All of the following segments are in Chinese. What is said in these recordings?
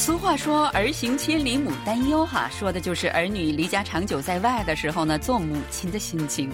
俗话说“儿行千里母担忧”哈，说的就是儿女离家长久在外的时候呢，做母亲的心情。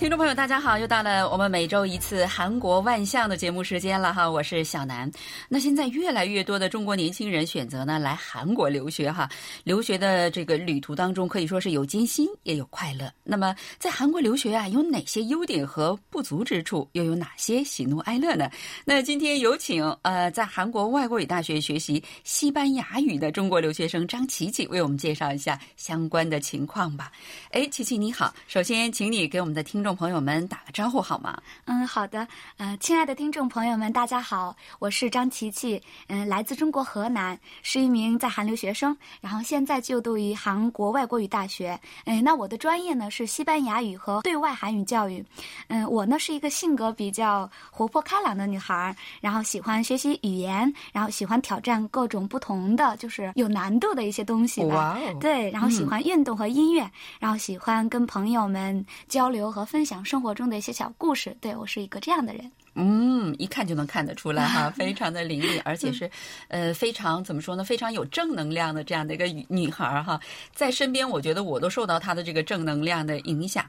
听众朋友，大家好！又到了我们每周一次韩国万象的节目时间了哈，我是小南。那现在越来越多的中国年轻人选择呢来韩国留学哈，留学的这个旅途当中可以说是有艰辛也有快乐。那么在韩国留学啊，有哪些优点和不足之处，又有哪些喜怒哀乐呢？那今天有请呃在韩国外国语大学学习西班牙语的中国留学生张琪琪为我们介绍一下相关的情况吧。哎，琪琪你好，首先请你给我们的听众。朋友们打个招呼好吗？嗯，好的。呃，亲爱的听众朋友们，大家好，我是张琪琪，嗯，来自中国河南，是一名在韩留学生，然后现在就读于韩国外国语大学。嗯，那我的专业呢是西班牙语和对外韩语教育。嗯，我呢是一个性格比较活泼开朗的女孩，然后喜欢学习语言，然后喜欢挑战各种不同的就是有难度的一些东西吧。对，然后喜欢运动和音乐，然后喜欢跟朋友们交流和分。分享生活中的一些小故事，对我是一个这样的人。嗯，一看就能看得出来哈，非常的伶俐，而且是，呃，非常怎么说呢，非常有正能量的这样的一个女孩哈，在身边，我觉得我都受到她的这个正能量的影响。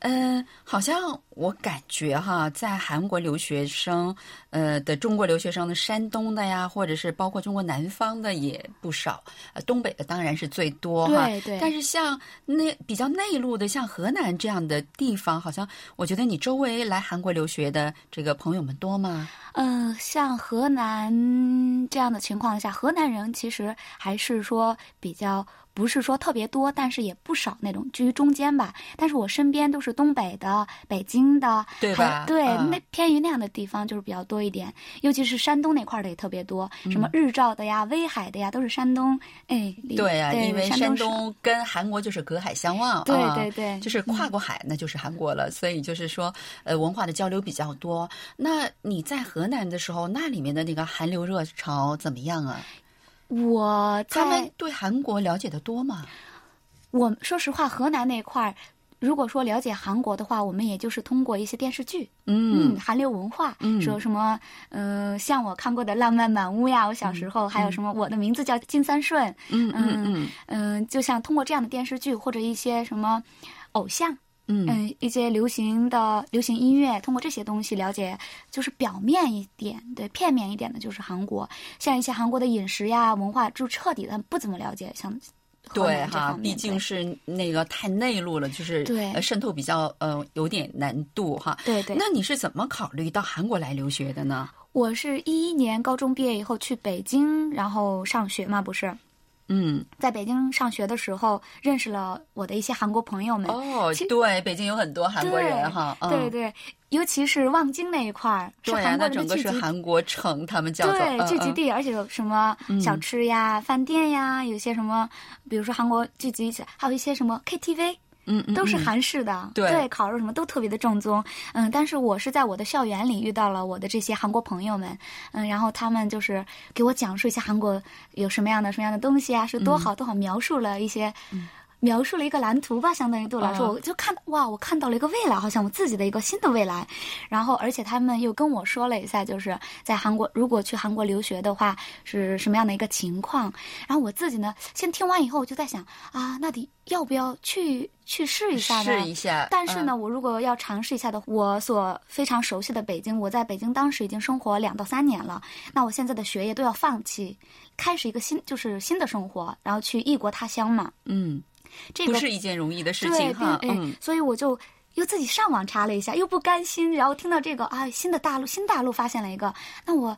嗯，好像我感觉哈，在韩国留学生，呃的中国留学生的山东的呀，或者是包括中国南方的也不少，呃，东北的当然是最多哈。对对。但是像那比较内陆的，像河南这样的地方，好像我觉得你周围来韩国留学的这个朋朋友们多吗？嗯，像河南这样的情况下，河南人其实还是说比较。不是说特别多，但是也不少那种居于中间吧。但是我身边都是东北的、北京的，对吧？对，那偏于那样的地方就是比较多一点，尤其是山东那块的也特别多，什么日照的呀、威海的呀，都是山东。哎，对呀，因为山东跟韩国就是隔海相望，对对对，就是跨过海那就是韩国了，所以就是说，呃，文化的交流比较多。那你在河南的时候，那里面的那个韩流热潮怎么样啊？我他们对韩国了解的多吗？我说实话，河南那块儿，如果说了解韩国的话，我们也就是通过一些电视剧，嗯，韩流文化，说什么，嗯，像我看过的《浪漫满屋》呀，我小时候还有什么，我的名字叫金三顺，嗯嗯嗯嗯，就像通过这样的电视剧或者一些什么偶像。嗯一些流行的流行音乐，通过这些东西了解，就是表面一点，对片面一点的，就是韩国，像一些韩国的饮食呀、文化，就彻底的不怎么了解。像对哈，毕竟是那个太内陆了，就是对渗透比较呃有点难度哈。对对。那你是怎么考虑到韩国来留学的呢？我是一一年高中毕业以后去北京，然后上学嘛，不是。嗯，在北京上学的时候，认识了我的一些韩国朋友们。哦，对，北京有很多韩国人哈。对对，尤其是望京那一块儿，是韩国的整个是韩国城，他们叫做对聚集地，而且有什么小吃呀、饭店呀，有些什么，比如说韩国聚集起来，还有一些什么 KTV。嗯，都是韩式的，对，烤肉什么都特别的正宗。嗯，但是我是在我的校园里遇到了我的这些韩国朋友们，嗯，然后他们就是给我讲述一下韩国有什么样的什么样的东西啊，是多好多好，描述了一些。描述了一个蓝图吧，相当于对我来说，我就看哇，我看到了一个未来，好像我自己的一个新的未来。然后，而且他们又跟我说了一下，就是在韩国，如果去韩国留学的话，是什么样的一个情况。然后我自己呢，先听完以后，我就在想啊，那得要不要去去试一下呢？试一下。但是呢，我如果要尝试一下的，我所非常熟悉的北京，我在北京当时已经生活两到三年了，那我现在的学业都要放弃，开始一个新就是新的生活，然后去异国他乡嘛。嗯。这不是一件容易的事情哈，嗯，所以我就又自己上网查了一下，又不甘心，然后听到这个啊，新的大陆，新大陆发现了一个，那我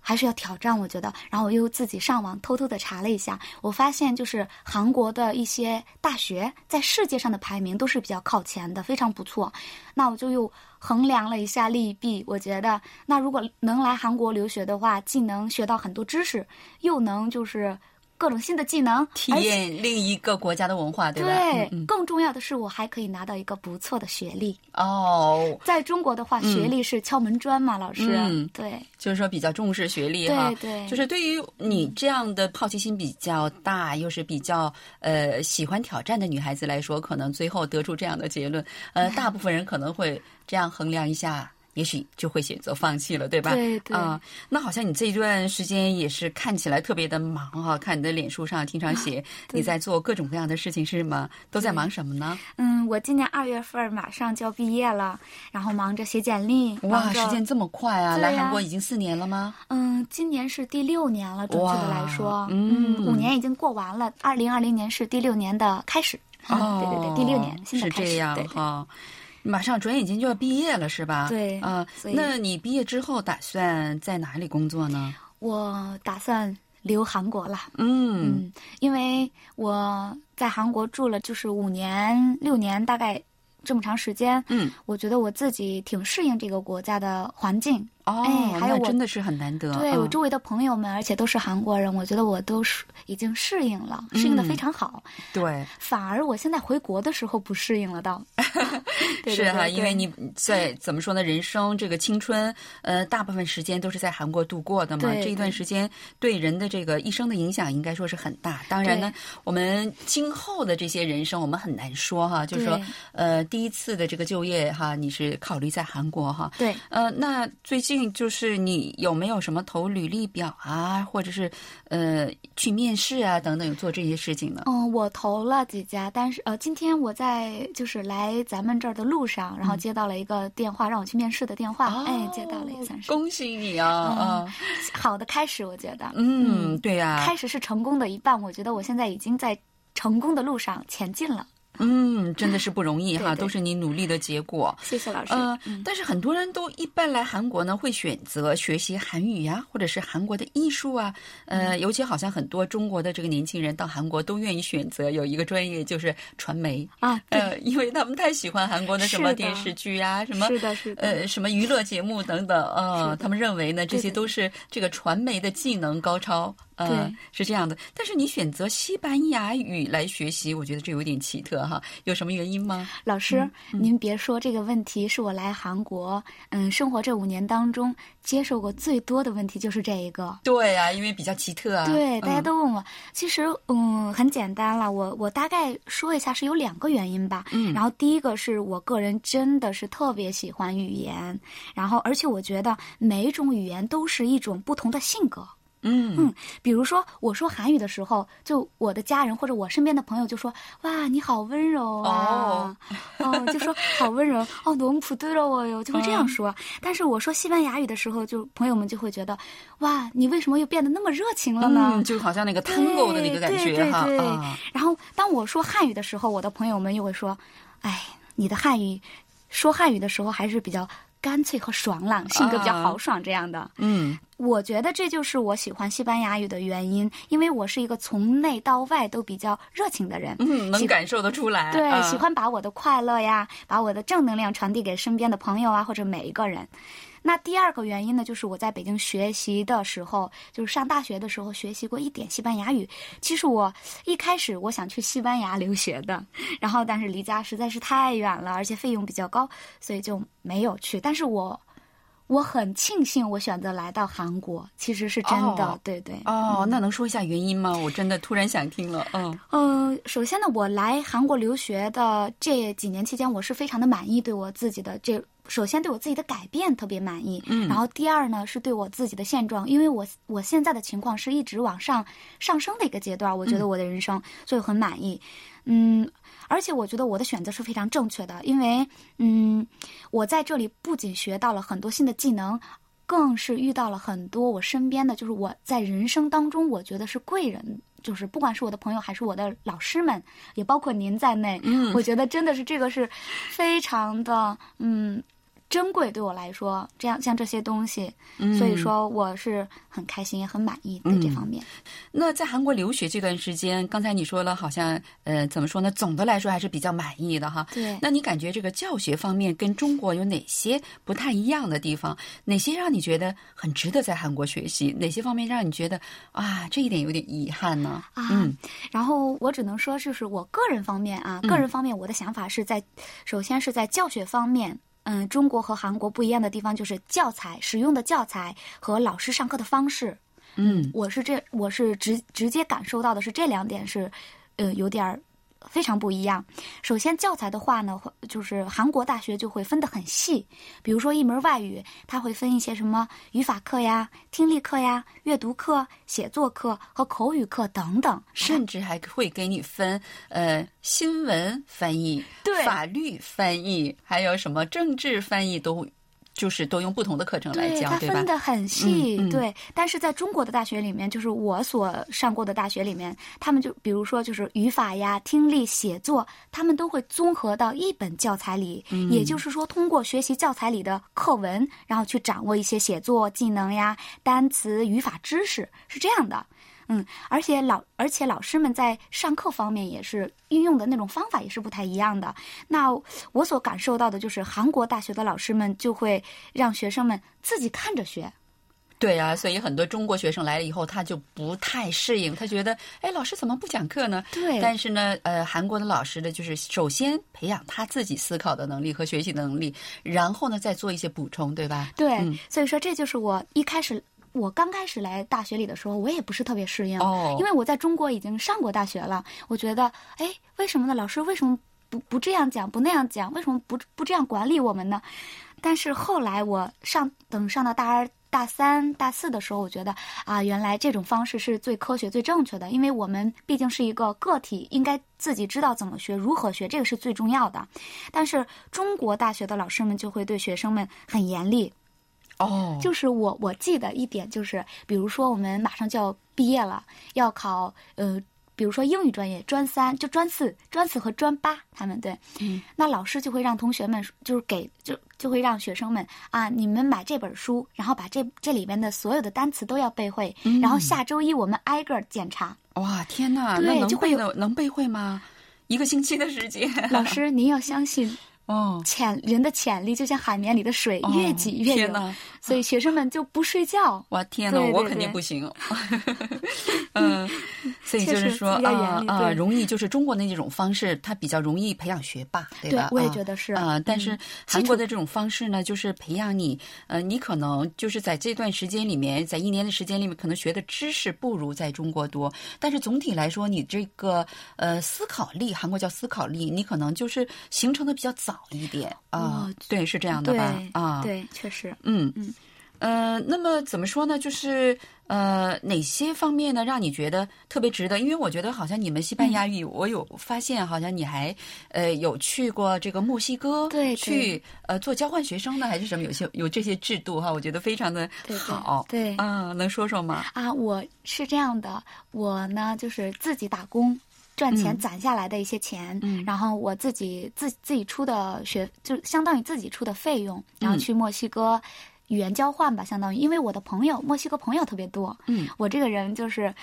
还是要挑战，我觉得，然后我又自己上网偷偷的查了一下，我发现就是韩国的一些大学在世界上的排名都是比较靠前的，非常不错。那我就又衡量了一下利弊，我觉得那如果能来韩国留学的话，既能学到很多知识，又能就是。各种新的技能，体验另一个国家的文化，对吧？对，更重要的是，我还可以拿到一个不错的学历。哦，在中国的话，学历是敲门砖嘛，老师。嗯，对，就是说比较重视学历哈。对对，就是对于你这样的好奇心比较大，又是比较呃喜欢挑战的女孩子来说，可能最后得出这样的结论，呃，大部分人可能会这样衡量一下。也许就会选择放弃了，对吧？对对啊、那好像你这一段时间也是看起来特别的忙哈、看你的脸书上经常写你在做各种各样的事情，是吗？都在忙什么呢？嗯，我今年二月份马上就要毕业了，然后忙着写简历，哇，时间这么快啊！来韩国已经四年了吗？嗯，今年是第六年了，准确的来说，嗯五年已经过完了，二零二零年是第六年的开始。哦，对对对，第六年现在开始，是这样对哈。马上转眼间就要毕业了，是吧？对啊、那你毕业之后打算在哪里工作呢？我打算留韩国了。嗯嗯，因为我在韩国住了就是五年六年，大概这么长时间，嗯，我觉得我自己挺适应这个国家的环境。哦，哎还有真的是很难得。嗯对我周围的朋友们，而且都是韩国人，我觉得我都是已经适应了，适应的非常好。对反而我现在回国的时候不适应了到。对是哈、因为你在怎么说呢？人生这个青春，呃，大部分时间都是在韩国度过的嘛。这一段时间对人的这个一生的影响，应该说是很大。当然呢，我们今后的这些人生，我们很难说哈。就是说，呃，第一次的这个就业哈，你是考虑在韩国哈。对，呃，那最近就是你有没有什么投履历表啊，或者是呃去面试啊等等，有做这些事情呢？嗯，我投了几家，但是呃，今天我在就是来咱们这儿的路上，然后接到了一个电话，让我去面试的电话，哎，接到了也算是哦恭喜你啊嗯！好的开始，我觉得，嗯，对呀、开始是成功的一半，我觉得我现在已经在成功的路上前进了。嗯，真的是不容易哈，对对都是你努力的结果。谢谢老师。呃，但是很多人都一般来韩国呢，会选择学习韩语呀，或者是韩国的艺术啊。呃，嗯尤其好像很多中国的这个年轻人到韩国都愿意选择有一个专业，就是传媒。啊，呃，因为他们太喜欢韩国的什么电视剧啊，什么是的，是的，呃什么娱乐节目等等，呃，他们认为呢，这些都是这个传媒的技能高超。呃对，是这样的。但是你选择西班牙语来学习，我觉得这有点奇特哈，有什么原因吗？老师，嗯您别说这个问题，是我来韩国嗯生活这五年当中接受过最多的问题，就是这一个。对啊，因为比较奇特啊。对，大家嗯都问我，其实嗯很简单了，我我大概说一下是有两个原因吧。嗯然后第一个是我个人真的是特别喜欢语言，然后而且我觉得每一种语言都是一种不同的性格。嗯嗯，比如说我说韩语的时候，就我的家人或者我身边的朋友就说：“哇，你好温柔啊！”哦，就说好温柔哦，너무부드러워요，就会这样说。但是我说西班牙语的时候，就朋友们就会觉得：“哇，你为什么又变得那么热情了呢？”嗯，就好像那个 tango 的那个感对觉哈对对对啊。然后当我说汉语的时候，我的朋友们又会说：“哎，你的汉语说汉语的时候还是比较 干脆和爽朗，性格比较豪爽这样的。嗯我觉得这就是我喜欢西班牙语的原因，因为我是一个从内到外都比较热情的人。嗯，能感受得出来。对，啊喜欢把我的快乐呀，把我的正能量传递给身边的朋友啊，或者每一个人。那第二个原因呢，就是我在北京学习的时候，就是上大学的时候学习过一点西班牙语。其实我一开始我想去西班牙留学的，然后但是离家实在是太远了，而且费用比较高，所以就没有去。但是我我很庆幸我选择来到韩国，其实是真的，哦对对。哦，那能说一下原因吗？我真的突然想听了。嗯呃，首先呢，我来韩国留学的这几年期间，我是非常的满意，对我自己的这。首先对我自己的改变特别满意，嗯。然后第二呢是对我自己的现状，因为我我现在的情况是一直往上上升的一个阶段，我觉得我的人生，所以很满意，嗯，而且我觉得我的选择是非常正确的，因为嗯，我在这里不仅学到了很多新的技能，更是遇到了很多我身边的，就是我在人生当中我觉得是贵人，就是不管是我的朋友还是我的老师们，也包括您在内，嗯。我觉得真的是这个是非常的嗯。珍贵对我来说，这样像这些东西，嗯所以说我是很开心也很满意的这方面。那在韩国留学这段时间，刚才你说了，好像呃，怎么说呢？总的来说还是比较满意的哈。对那你感觉这个教学方面跟中国有哪些不太一样的地方？哪些让你觉得很值得在韩国学习？哪些方面让你觉得啊，这一点有点遗憾呢？啊，嗯然后我只能说，就是我个人方面啊，嗯个人方面，我的想法是在，首先是在教学方面。嗯，中国和韩国不一样的地方就是教材使用的教材和老师上课的方式。嗯我是这，我是直直接感受到的是这两点是，呃，有点儿非常不一样。首先，教材的话呢，就是韩国大学就会分得很细。比如说一门外语，它会分一些什么语法课呀、听力课呀、阅读课、写作课和口语课等等，甚至还会给你分呃新闻翻译、对法律翻译，还有什么政治翻译都。就是都用不同的课程来教，对吧？它分得很细，对。但是在中国的大学里面，就是我所上过的大学里面，他们就比如说就是语法呀、听力、写作，他们都会综合到一本教材里。也就是说，通过学习教材里的课文，然后去掌握一些写作技能呀、单词、语法知识，是这样的。嗯，而且老而且老师们在上课方面也是运用的那种方法也是不太一样的。那我所感受到的就是韩国大学的老师们就会让学生们自己看着学。对啊，所以很多中国学生来了以后，他就不太适应，他觉得，哎，老师怎么不讲课呢？对。但是呢，呃，韩国的老师呢，就是首先培养他自己思考的能力和学习的能力，然后呢，再做一些补充，对吧？对。所以说，这就是我一开始。我刚开始来大学里的时候，我也不是特别适应，因为我在中国已经上过大学了。我觉得，哎，为什么呢？老师为什么不不这样讲，不那样讲？为什么不不这样管理我们呢？但是后来我上等上到大二、大三、大四的时候，我觉得啊，原来这种方式是最科学、最正确的，因为我们毕竟是一个个体，应该自己知道怎么学、如何学，这个是最重要的。但是中国大学的老师们就会对学生们很严厉。哦，就是我我记得一点就是，比如说我们马上就要毕业了，要考呃，比如说英语专业专三，就专四、专四和专八，他们对，嗯，那老师就会让同学们，就是给就就会让学生们啊，你们买这本书，然后把这这里面的所有的单词都要背会，然后下周一我们挨个检查。哇，天哪，那能背的能背会吗？一个星期的时间，老师 您要相信。哦，潜人的潜力就像海绵里的水，越挤越有。所以学生们就不睡觉。哇天哪，我肯定不行。嗯，所以就是说啊啊，容易就是中国的那种方式，它比较容易培养学霸，对吧？我也觉得是啊。但是韩国的这种方式呢，就是培养你，呃，你可能就是在这段时间里面，在一年的时间里面，可能学的知识不如在中国多。但是总体来说，你这个呃思考力，韩国叫思考力，你可能就是形成的比较早。好一点啊，对，是这样的吧？啊，对，确实，嗯嗯，呃，那么怎么说呢？就是呃，哪些方面呢，让你觉得特别值得？因为我觉得好像你们西班牙语，我有发现，好像你还呃有去过这个墨西哥，对，去呃做交换学生呢，还是什么？有些有这些制度哈，我觉得非常的好，对，啊，能说说吗？啊，我是这样的，我呢就是自己打工。赚钱攒下来的一些钱，然后我自己自自己出的学，就相当于自己出的费用，然后去墨西哥语言交换吧，相当于，因为我的朋友墨西哥朋友特别多，嗯，我这个人就是，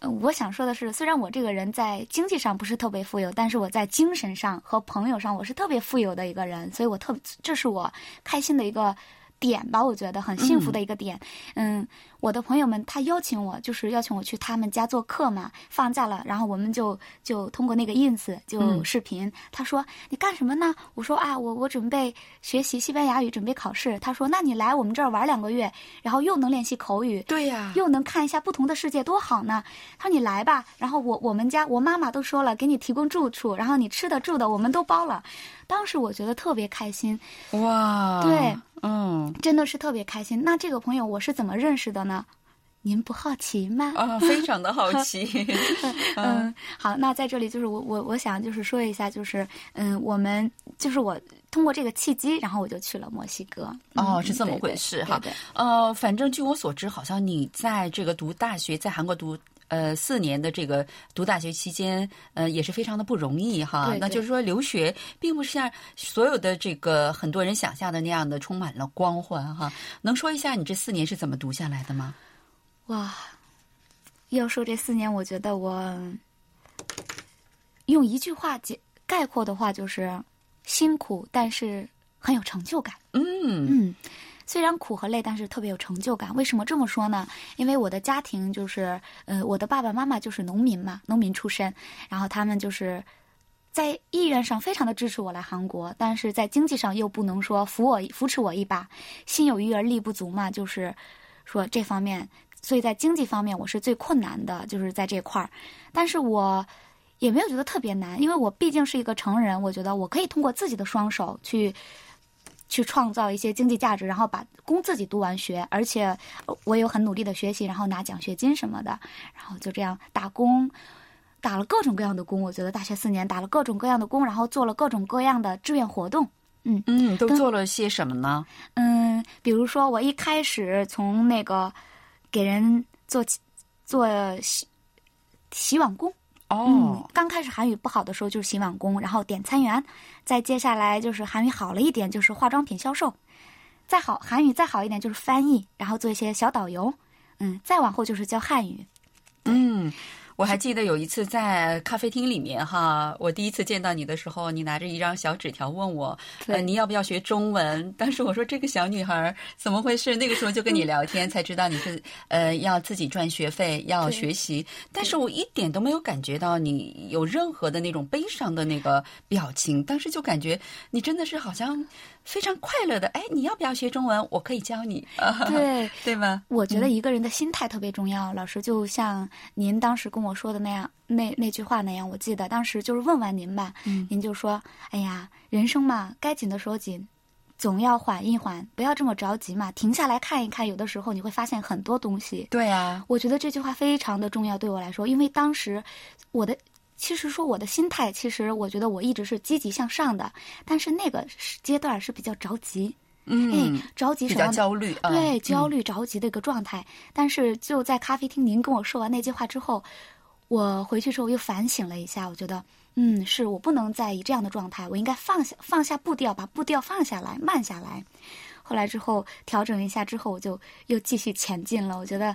我想说的是，虽然我这个人在经济上不是特别富有，但是我在精神上和朋友上我是特别富有的一个人，所以我特这是我开心的一个点吧，我觉得很幸福的一个点，嗯。我的朋友们，他邀请我，就是邀请我去他们家做客嘛。放假了，然后我们就就通过那个 ins 就视频。他说：“你干什么呢？”我说：“啊，我我准备学习西班牙语，准备考试。”他说：“那你来我们这儿玩两个月，然后又能练习口语，对呀，又能看一下不同的世界，多好呢。”他说：“你来吧。”然后我我们家我妈妈都说了，给你提供住处，然后你吃的住的我们都包了。当时我觉得特别开心，哇，对，嗯，真的是特别开心。那这个朋友我是怎么认识的呢？您不好奇吗？啊，非常的好奇。嗯，好，那在这里就是我我我想就是说一下，就是嗯，我们就是我通过这个契机，然后我就去了墨西哥。哦，是这么回事哈。呃，反正据我所知，好像你在这个读大学，在韩国读呃四年的这个读大学期间，呃，也是非常的不容易哈。那就是说，留学并不是像所有的这个很多人想象的那样的充满了光环哈。能说一下你这四年是怎么读下来的吗？哇，要说这四年，我觉得我用一句话解概括的话，就是辛苦，但是很有成就感。嗯嗯，虽然苦和累，但是特别有成就感。为什么这么说呢？因为我的家庭就是，呃，我的爸爸妈妈就是农民嘛，农民出身，然后他们就是在意愿上非常的支持我来韩国，但是在经济上又不能说扶我扶持我一把，心有余而力不足嘛，就是说这方面。所以在经济方面，我是最困难的，就是在这块儿。但是我也没有觉得特别难，因为我毕竟是一个成人，我觉得我可以通过自己的双手去去创造一些经济价值，然后把供自己读完学，而且我有很努力的学习，然后拿奖学金什么的，然后就这样打工，打了各种各样的工。我觉得大学四年打了各种各样的工，然后做了各种各样的志愿活动。嗯嗯，都做了些什么呢？嗯，比如说我一开始从那个给人做做洗洗碗工。哦，刚开始韩语不好的时候就是洗碗工，然后点餐员，再接下来就是韩语好了一点就是化妆品销售，再好韩语再好一点就是翻译，然后做一些小导游，嗯，再往后就是教汉语，嗯。我还记得有一次在咖啡厅里面哈，我第一次见到你的时候，你拿着一张小纸条问我，呃，你要不要学中文？当时我说这个小女孩怎么回事？那个时候就跟你聊天，才知道你是呃要自己赚学费要学习，但是我一点都没有感觉到你有任何的那种悲伤的那个表情，当时就感觉你真的是好像。非常快乐的，哎，你要不要学中文？我可以教你，对 对吗？我觉得一个人的心态特别重要。老师就像您当时跟我说的那样，那那句话那样，我记得当时就是问完您吧，您就说：“哎呀，人生嘛，该紧的时候紧，总要缓一缓，不要这么着急嘛，停下来看一看，有的时候你会发现很多东西。”对啊，我觉得这句话非常的重要，对我来说，因为当时我的。其实说我的心态，其实我觉得我一直是积极向上的，但是那个阶段是比较着急，嗯，着急，什么焦虑，对，焦虑着急的一个状态。但是就在咖啡厅，您跟我说完那句话之后，我回去之后又反省了一下，我觉得，嗯，是我不能再以这样的状态，我应该放下放下步调，把步调放下来，慢下来。后来之后调整一下之后，我就又继续前进了。我觉得。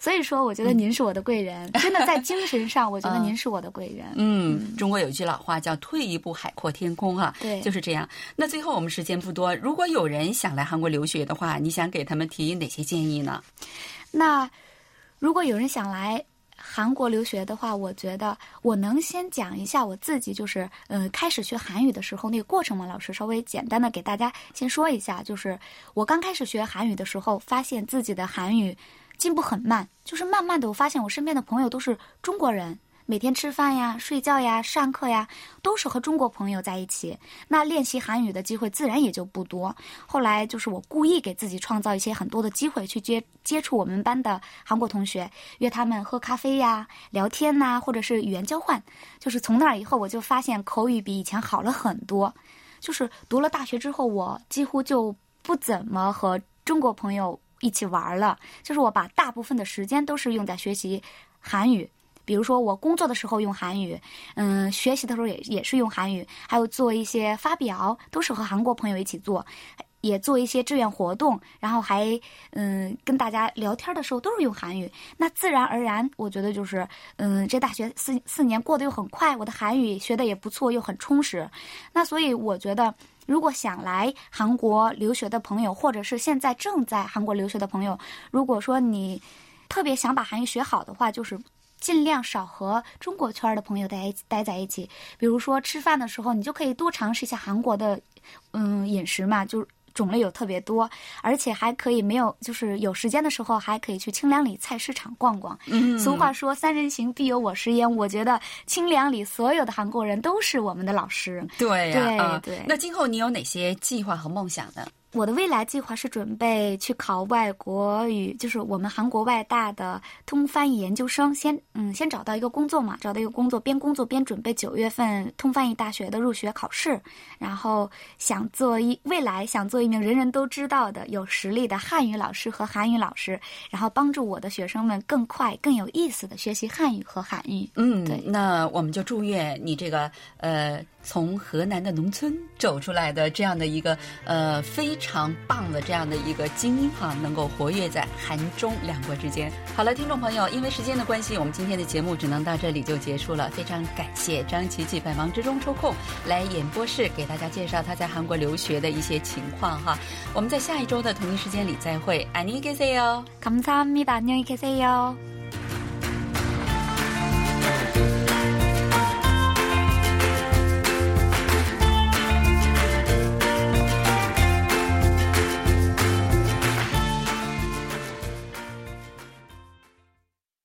所以说，我觉得您是我的贵人，真的在精神上，我觉得您是我的贵人。嗯，中国有一句老话叫“退一步海阔天空”啊，对，就是这样。那最后我们时间不多，如果有人想来韩国留学的话，你想给他们提哪些建议呢？那如果有人想来韩国留学的话，我觉得我能先讲一下我自己，就是呃，开始学韩语的时候那个过程吗？老师稍微简单的给大家先说一下，就是我刚开始学韩语的时候，发现自己的韩语。进步很慢，就是慢慢的，我发现我身边的朋友都是中国人，每天吃饭呀、睡觉呀、上课呀，都是和中国朋友在一起。那练习韩语的机会自然也就不多。后来就是我故意给自己创造一些很多的机会，去接接触我们班的韩国同学，约他们喝咖啡呀、聊天呐，或者是语言交换。就是从那以后，我就发现口语比以前好了很多。就是读了大学之后，我几乎就不怎么和中国朋友。一起玩了，就是我把大部分的时间都是用在学习韩语，比如说我工作的时候用韩语，嗯，学习的时候也也是用韩语，还有做一些发表都是和韩国朋友一起做，也做一些志愿活动，然后还嗯跟大家聊天的时候都是用韩语，那自然而然，我觉得就是嗯这大学四四年过得又很快，我的韩语学的也不错，又很充实，那所以我觉得。如果想来韩国留学的朋友，或者是现在正在韩国留学的朋友，如果说你特别想把韩语学好的话，就是尽量少和中国圈的朋友待待在一起。比如说吃饭的时候，你就可以多尝试一下韩国的嗯饮食嘛，就。种类有特别多，而且还可以没有，就是有时间的时候还可以去清凉里菜市场逛逛。俗话说“三人行，必有我师焉”，我觉得清凉里所有的韩国人都是我们的老师。对呀，对对。那今后你有哪些计划和梦想呢？我的未来计划是准备去考外国语，就是我们韩国外大的通翻译研究生。先嗯，先找到一个工作嘛，找到一个工作，边工作边准备九月份通翻译大学的入学考试。然后想做一未来想做一名人人都知道的有实力的汉语老师和韩语老师，然后帮助我的学生们更快更有意思的学习汉语和韩语。嗯，对，那我们就祝愿你这个呃。从河南的农村走出来的这样的一个呃非常棒的这样的一个精英哈，能够活跃在韩中两国之间。好了，听众朋友，因为时间的关系，我们今天的节目只能到这里就结束了。非常感谢张琪琪百忙之中抽空来演播室给大家介绍他在韩国留学的一些情况哈。我们在下一周的同一时间里再会，안녕히계세 요， 감사합니다，안녕히계세 요。